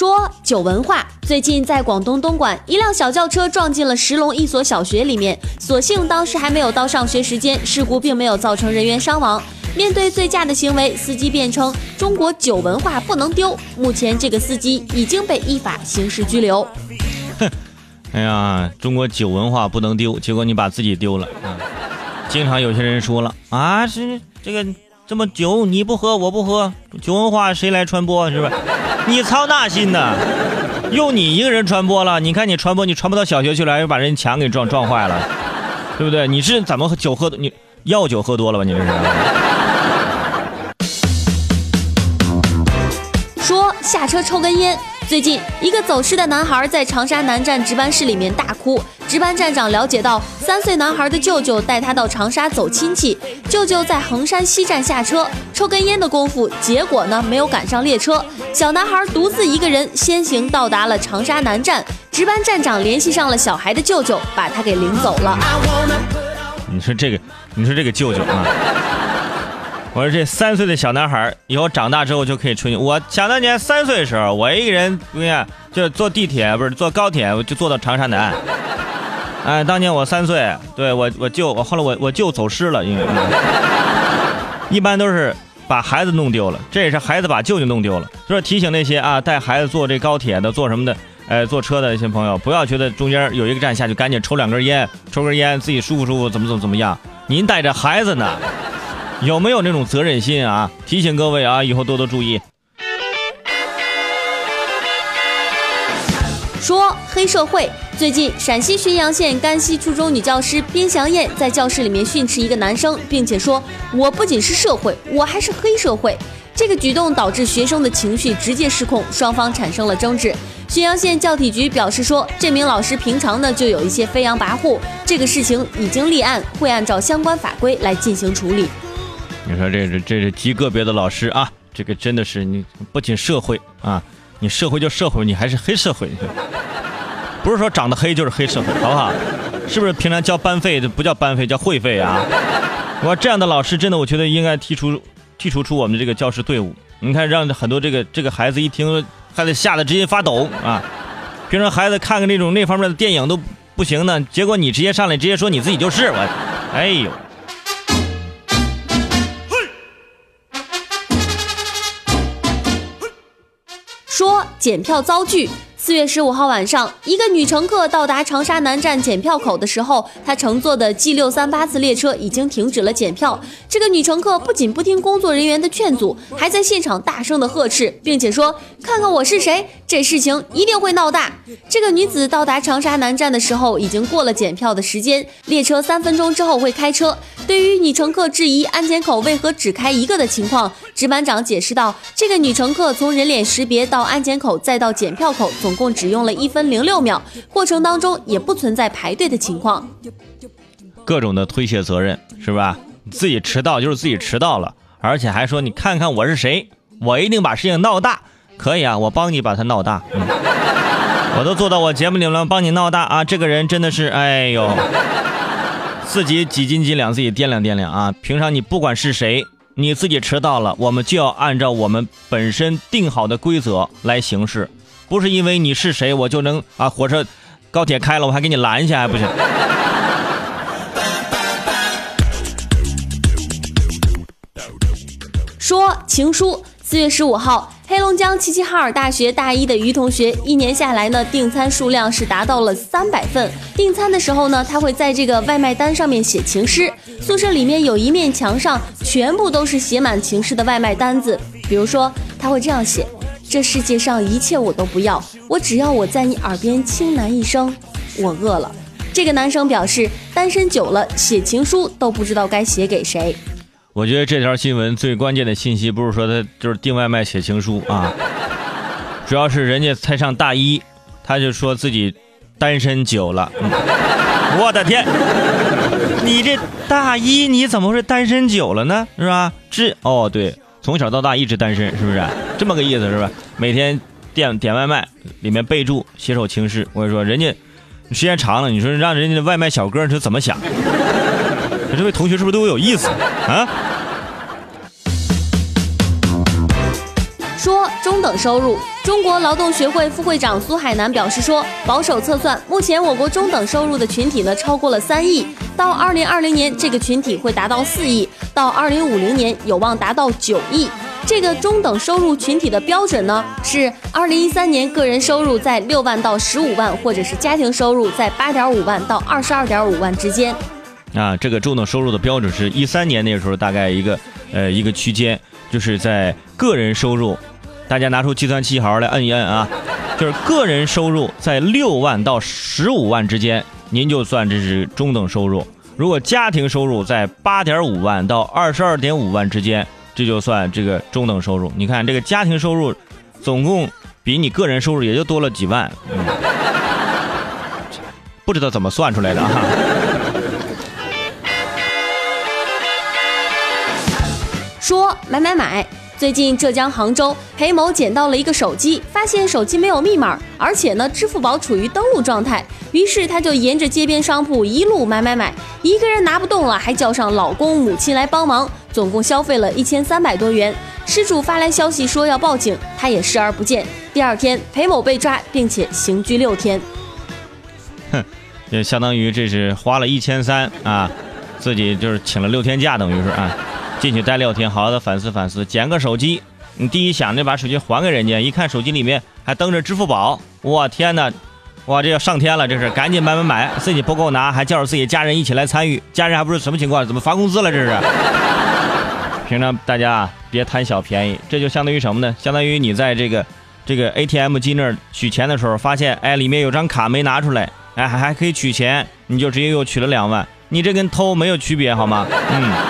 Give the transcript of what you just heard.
说酒文化，最近在广东东莞，一辆小轿车撞进了石龙一所小学里面，所幸当时还没有到上学时间，事故并没有造成人员伤亡。面对醉驾的行为，司机辩称中国酒文化不能丢。目前这个司机已经被依法刑事拘留。哼，哎呀，中国酒文化不能丢，结果你把自己丢了。啊！经常有些人说了啊，是这个。这么酒你不喝我不喝，酒文化谁来传播是吧？你操那心呢？用你一个人传播了？你看你传播，你传播到小学去了，又把人墙给撞撞坏了，对不对？你是怎么酒喝？你药酒喝多了吧？你这是？车抽根烟。最近，一个走失的男孩在长沙南站值班室里面大哭。值班站长了解到，三岁男孩的舅舅带他到长沙走亲戚，舅舅在衡山西站下车抽根烟的功夫，结果呢没有赶上列车，小男孩独自一个人先行到达了长沙南站。值班站长联系上了小孩的舅舅，把他给领走了。你说这个，你说这个舅舅啊。我说这三岁的小男孩以后长大之后就可以出去。我想当年三岁的时候，我一个人，你看，就坐地铁不是坐高铁，我就坐到长沙南。哎，当年我三岁，对我我舅，我后来我我舅走失了，因为一般都是把孩子弄丢了，这也是孩子把舅舅弄丢了。就是提醒那些啊带孩子坐这高铁的、坐什么的，哎坐车的一些朋友，不要觉得中间有一个站下去赶紧抽两根烟，抽根烟自己舒服舒服，怎么怎么怎么样？您带着孩子呢。有没有那种责任心啊？提醒各位啊，以后多多注意。说黑社会，最近陕西浔阳县甘溪初中女教师边祥燕在教室里面训斥一个男生，并且说：“我不仅是社会，我还是黑社会。”这个举动导致学生的情绪直接失控，双方产生了争执。浔阳县教体局表示说，这名老师平常呢就有一些飞扬跋扈，这个事情已经立案，会按照相关法规来进行处理。你说这是这是极个别的老师啊，这个真的是你不仅社会啊，你社会就社会，你还是黑社会，不是说长得黑就是黑社会，好不好？是不是平常交班费不叫班费叫会费啊？我这样的老师真的，我觉得应该剔除剔除出我们这个教师队伍。你看，让很多这个这个孩子一听，孩子吓得直接发抖啊！平常孩子看看那种那方面的电影都不行呢，结果你直接上来直接说你自己就是我，哎呦！说检票遭拒。四月十五号晚上，一个女乘客到达长沙南站检票口的时候，她乘坐的 G 六三八次列车已经停止了检票。这个女乘客不仅不听工作人员的劝阻，还在现场大声的呵斥，并且说：“看看我是谁，这事情一定会闹大。”这个女子到达长沙南站的时候，已经过了检票的时间，列车三分钟之后会开车。对于女乘客质疑安检口为何只开一个的情况，值班长解释道：“这个女乘客从人脸识别到安检口再到检票口，总。”总共只用了一分零六秒，过程当中也不存在排队的情况。各种的推卸责任是吧？自己迟到就是自己迟到了，而且还说你看看我是谁，我一定把事情闹大。可以啊，我帮你把它闹大。嗯、我都做到我节目里了，帮你闹大啊！这个人真的是，哎呦，自己几斤几两，自己掂量掂量啊！平常你不管是谁，你自己迟到了，我们就要按照我们本身定好的规则来行事。不是因为你是谁，我就能啊，火车、高铁开了，我还给你拦下，还不行？说情书，四月十五号，黑龙江齐齐哈尔大学大一的于同学，一年下来呢，订餐数量是达到了三百份。订餐的时候呢，他会在这个外卖单上面写情诗。宿舍里面有一面墙上，全部都是写满情诗的外卖单子。比如说，他会这样写。这世界上一切我都不要，我只要我在你耳边轻喃一声，我饿了。这个男生表示，单身久了，写情书都不知道该写给谁。我觉得这条新闻最关键的信息不是说他就是订外卖写情书啊，主要是人家才上大一，他就说自己单身久了。我的天，你这大一你怎么会单身久了呢？是吧？这哦对。从小到大一直单身，是不是这么个意思？是吧？每天点点外卖，里面备注写首情诗。我跟你说，人家时间长了，你说让人家的外卖小哥是怎么想？这位同学是不是对我有意思啊？说中等收入。中国劳动学会副会长苏海南表示说，保守测算，目前我国中等收入的群体呢超过了三亿，到二零二零年这个群体会达到四亿，到二零五零年有望达到九亿。这个中等收入群体的标准呢是二零一三年个人收入在六万到十五万，或者是家庭收入在八点五万到二十二点五万之间。啊，这个中等收入的标准是一三年那个时候大概一个呃一个区间。就是在个人收入，大家拿出计算器好好来摁一摁啊！就是个人收入在六万到十五万之间，您就算这是中等收入；如果家庭收入在八点五万到二十二点五万之间，这就算这个中等收入。你看这个家庭收入，总共比你个人收入也就多了几万，嗯、不知道怎么算出来的啊！说买买买！最近浙江杭州裴某捡到了一个手机，发现手机没有密码，而且呢支付宝处于登录状态，于是他就沿着街边商铺一路买买买，一个人拿不动了，还叫上老公母亲来帮忙，总共消费了一千三百多元。失主发来消息说要报警，他也视而不见。第二天裴某被抓，并且刑拘六天。哼，也相当于这是花了一千三啊，自己就是请了六天假，等于是啊。进去待六天，好好的反思反思。捡个手机，你第一想着把手机还给人家，一看手机里面还登着支付宝，我天哪，哇，这要上天了，这是赶紧买买买，自己不够拿，还叫着自己家人一起来参与，家人还不是什么情况？怎么发工资了？这是。平常大家啊，别贪小便宜，这就相当于什么呢？相当于你在这个这个 ATM 机那儿取钱的时候，发现哎里面有张卡没拿出来，哎还还可以取钱，你就直接又取了两万，你这跟偷没有区别好吗？嗯。